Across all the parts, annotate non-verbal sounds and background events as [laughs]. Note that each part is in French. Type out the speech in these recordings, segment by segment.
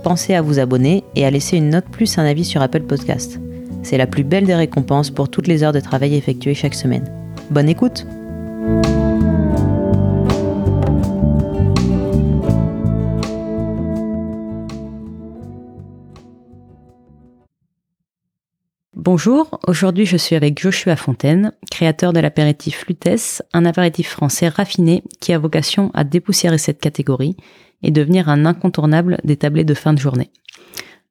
pensez à vous abonner et à laisser une note plus un avis sur Apple Podcast. C'est la plus belle des récompenses pour toutes les heures de travail effectuées chaque semaine. Bonne écoute Bonjour, aujourd'hui je suis avec Joshua Fontaine, créateur de l'apéritif Lutèce, un apéritif français raffiné qui a vocation à dépoussiérer cette catégorie et devenir un incontournable des tablés de fin de journée.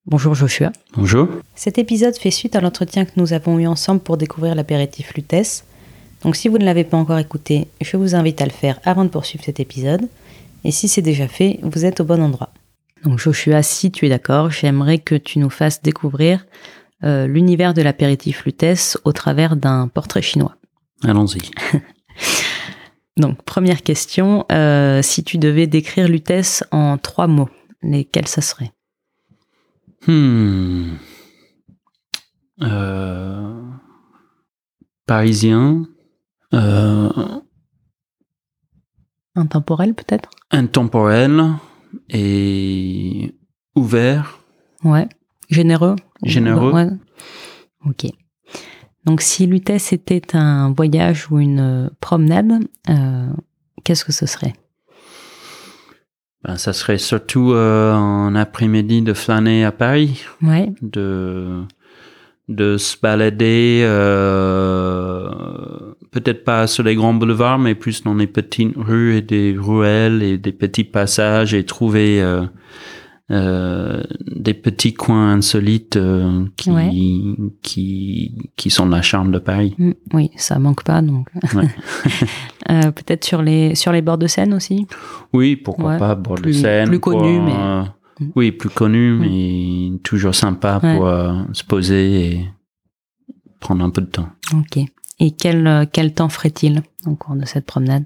Bonjour Joshua. Bonjour. Cet épisode fait suite à l'entretien que nous avons eu ensemble pour découvrir l'apéritif Lutèce. Donc si vous ne l'avez pas encore écouté, je vous invite à le faire avant de poursuivre cet épisode. Et si c'est déjà fait, vous êtes au bon endroit. Donc Joshua, si tu es d'accord, j'aimerais que tu nous fasses découvrir euh, l'univers de l'apéritif Lutèce au travers d'un portrait chinois. Allons-y. [laughs] Donc, première question, euh, si tu devais décrire Lutèce en trois mots, lesquels ça serait? Hmm. euh, Parisien. Euh, intemporel peut-être? Intemporel et ouvert. Ouais. Généreux? Généreux. Ouais. Ok. Donc si Lutèce était un voyage ou une euh, promenade, euh, qu'est-ce que ce serait? Ben, Ça serait surtout euh, un après-midi de flâner à Paris. Ouais. De, de se balader, peut-être pas sur les grands boulevards, mais plus dans les petites rues et des ruelles et des petits passages et trouver euh, des petits coins insolites euh, qui, qui, qui sont la charme de Paris. Mm, oui, ça manque pas donc. [laughs] euh, Peut-être sur les sur les bords de Seine aussi. Oui, pourquoi pas bords de Seine. Plus connu, mais. Mm. Oui, plus connu, mm. mais toujours sympa pour se poser et prendre un peu de temps. Ok. Et quel quel temps ferait-il au cours de cette promenade?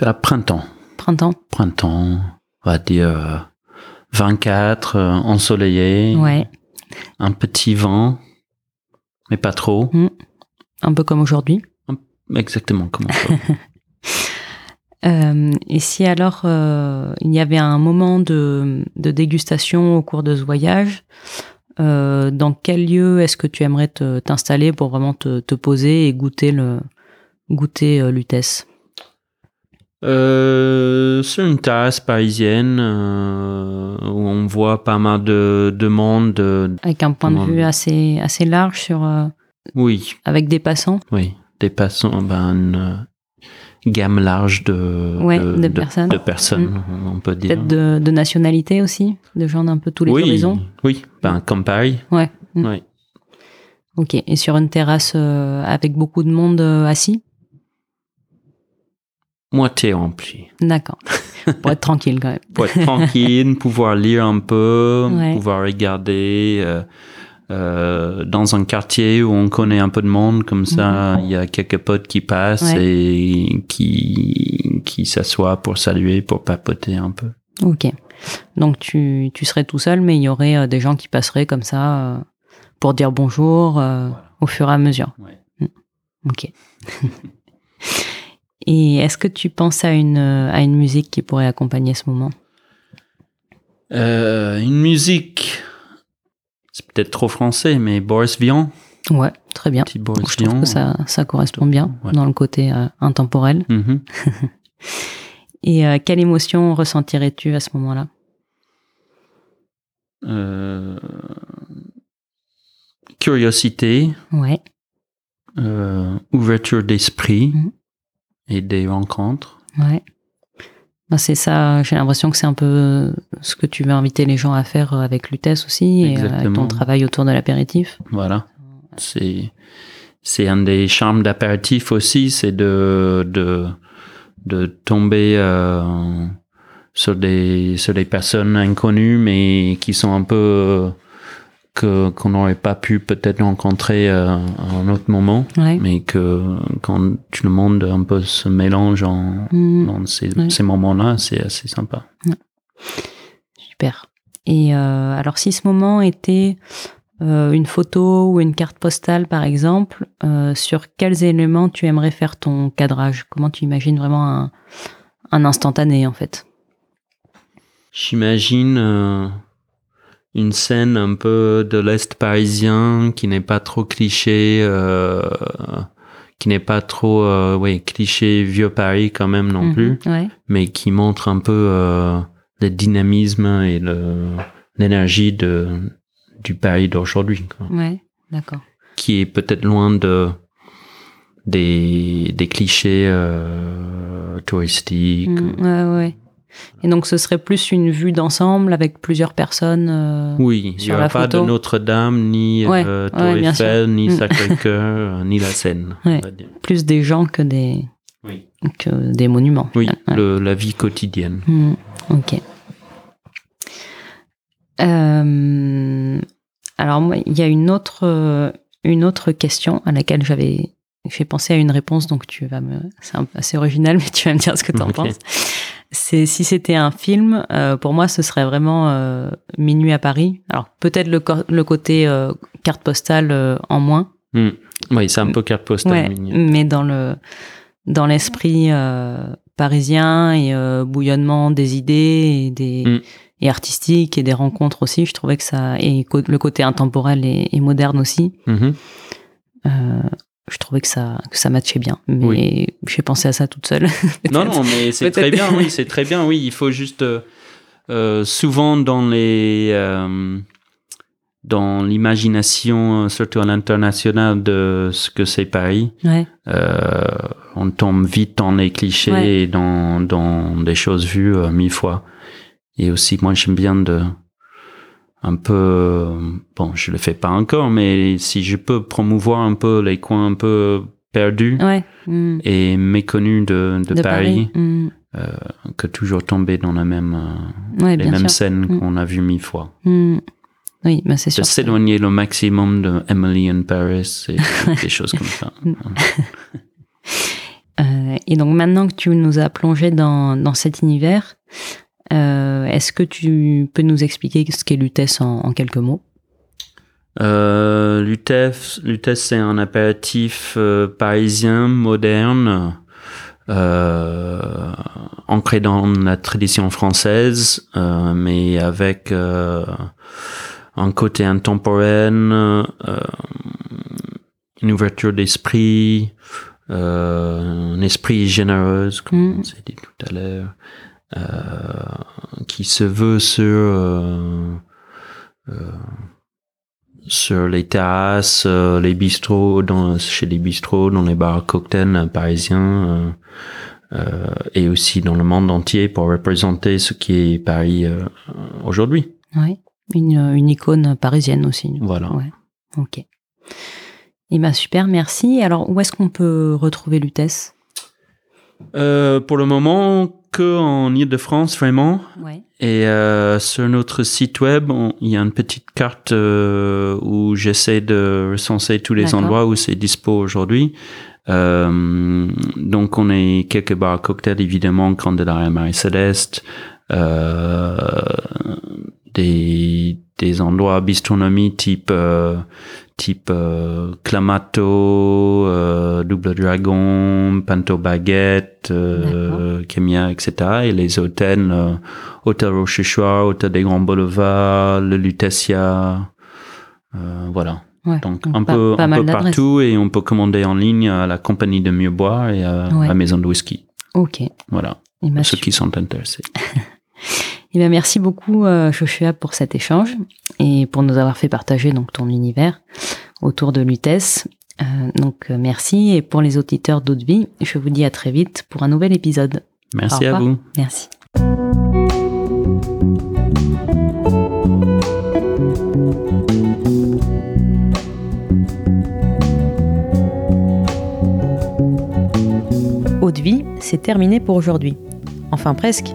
À printemps. Printemps? Printemps, on va dire 24, euh, ensoleillé. Ouais. Un petit vent, mais pas trop. Mm. Un peu comme aujourd'hui. Exactement comme aujourd'hui. [laughs] euh, et si alors euh, il y avait un moment de, de, dégustation au cours de ce voyage, euh, dans quel lieu est-ce que tu aimerais t'installer pour vraiment te, te, poser et goûter le goûter Lutèce euh, sur une terrasse parisienne euh, où on voit pas mal de, de monde. avec un point de vue assez, assez large sur. Euh, oui. Avec des passants. Oui, des passants, ben, une euh, gamme large de, ouais, de, de, personnes. De, personnes, mm. on peut dire. Peut-être de, de nationalité aussi, de gens d'un peu tous les oui, horizons. Oui, ben, comme Paris. Ouais. Mm. Oui. Ok, et sur une terrasse avec beaucoup de monde assis moitié rempli. D'accord. [laughs] Pour être tranquille quand même. Pour être tranquille, pouvoir lire un peu, ouais. pouvoir regarder. Euh, euh, dans un quartier où on connaît un peu de monde, comme ça, il mmh. y a quelques potes qui passent ouais. et qui qui s'assoient pour saluer, pour papoter un peu. Ok. Donc tu tu serais tout seul, mais il y aurait euh, des gens qui passeraient comme ça euh, pour dire bonjour voilà. au fur et à mesure. Ouais. Mmh. Ok. [laughs] Et est-ce que tu penses à une, à une musique qui pourrait accompagner ce moment? Euh, Une musique, c'est peut-être trop français, mais Boris Vian. Ouais, très bien. Petit Boris Je trouve que ça, ça correspond bien ouais. dans le côté euh, intemporel. Mm -hmm. [laughs] Et euh, quelle émotion ressentirais-tu à ce moment-là? Euh, Curiosité. Ouais. Euh, ouverture d'esprit. Mm -hmm et des rencontres. Ouais. Ben c'est ça, j'ai l'impression que c'est un peu ce que tu veux inviter les gens à faire avec Lutèce aussi, Exactement. et avec ton travail autour de l'apéritif. Voilà. C'est, c'est un des charmes d'apéritif aussi, c'est de, de, de tomber euh, sur des, sur des personnes inconnues, mais qui sont un peu qu'on n'aurait pas pu peut-être rencontrer à un autre moment, mais que quand tout le monde un peu se mélange en, mm. dans ces, moments-là, c'est assez sympa. Super. Et alors si ce moment était une photo ou une carte postale par exemple, sur quels éléments tu aimerais faire ton cadrage? Comment tu imagines vraiment un, un instantané en fait? J'imagine une scène un peu de l'Est parisien qui n'est pas trop cliché, euh, qui n'est pas trop euh, ouais, cliché vieux Paris quand même non mhm, plus, mais qui montre un peu euh, le dynamisme et l'énergie de, du Paris d'aujourd'hui. Ouais, d'accord. Qui est peut-être loin de des, des clichés touristiques. Mm, ouais, ouais. Et donc ce serait plus une vue d'ensemble avec plusieurs personnes. Euh, oui, il n'y aura pas de Notre-Dame, ni euh, Tour Eiffel, ni mm. Sacré-Cœur, [laughs] ni la Seine. Plus des gens que des, que des monuments. Oui, la vie quotidienne. Mm. Ok. Euh, alors moi, il y a une autre, une autre question à laquelle j'avais fait penser à une réponse, donc tu vas me, c'est assez original, [laughs] mais tu vas me dire ce que tu en penses c'est si c'était un film, euh, pour moi, ce serait vraiment euh, Minuit à Paris. Alors peut-être le, le côté euh, carte postale en moins. Hmm. Oui, c'est un peu carte postale. mais dans le dans l'esprit parisien et bouillonnement des idées et des hmm. et artistiques et des rencontres aussi, je trouvais que ça et le côté intemporel et, moderne aussi. Mm-hmm je trouvais que ça que ça matchait bien mais j'ai pensé à ça toute seule. [laughs] Non non mais c'est très bien oui c'est très bien oui il faut juste euh, euh souvent dans les euh, dans l'imagination surtout à l'international de ce que c'est Paris ouais. euh, on tombe vite dans les clichés et dans dans des choses vues mille fois. Et aussi moi j'aime bien de un peu bon je le fais pas encore mais si je peux promouvoir un peu les coins un peu perdus mm. et méconnus de, de, Paris, mm. euh, que toujours tomber dans la même euh, les mêmes scènes mm. qu'on a vues mille fois. Oui mais c'est sûr de s'éloigner le maximum de Emily in Paris et [laughs] des choses comme ça. [laughs] Euh, et donc maintenant que tu nous as plongé dans, dans cet univers euh, est-ce que tu peux nous expliquer ce qu'est l'UTES en, quelques mots? Euh, L'UTES, c'est un apéritif euh, parisien moderne, ancré dans la tradition française, mais avec un côté intemporel, une ouverture d'esprit, un esprit généreux, comme mm. on s'est dit tout à l'heure. Euh, qui se veut sur euh, euh, sur les terrasses, les bistrots, dans, chez les bistrots, dans les bars cocktails parisiens, et aussi dans le monde entier pour représenter ce qui est Paris aujourd'hui. Oui, une, une, icône parisienne aussi. Voilà. Ouais. Ok. Eh ben super, merci. Alors où est-ce qu'on peut retrouver l'UTES euh, Pour le moment, que en Ile-de-France vraiment. Et euh, sur notre site web, il y a une petite carte euh, où j'essaie de recenser tous les endroits où c'est dispo aujourd'hui. Euh, donc on est quelques bars à cocktails évidemment, Candelaria Marie-Céleste, euh, des, endroits bistronomie type euh, type euh, Clamato, euh, Double Dragon, Panto Baguette, Kemia, etc. Et les hôtels, Hôtel Rochechouart, Hôtel des Grands Boulevards, le Lutetia, voilà. donc, un peu, un peu partout et on peut commander en ligne à la compagnie de mieux boire et à la maison de whisky. Ok. Voilà. Pour ceux qui sont intéressés. [laughs] Eh bien, merci beaucoup, euh, Joshua, pour cet échange et pour nous avoir fait partager donc ton univers autour de l'UTES. Euh, donc, euh, merci. Et pour les auditeurs d'Eau de Vie, je vous dis à très vite pour un nouvel épisode. Merci à vous. Merci. Eau de Vie, c'est terminé pour aujourd'hui. Enfin presque.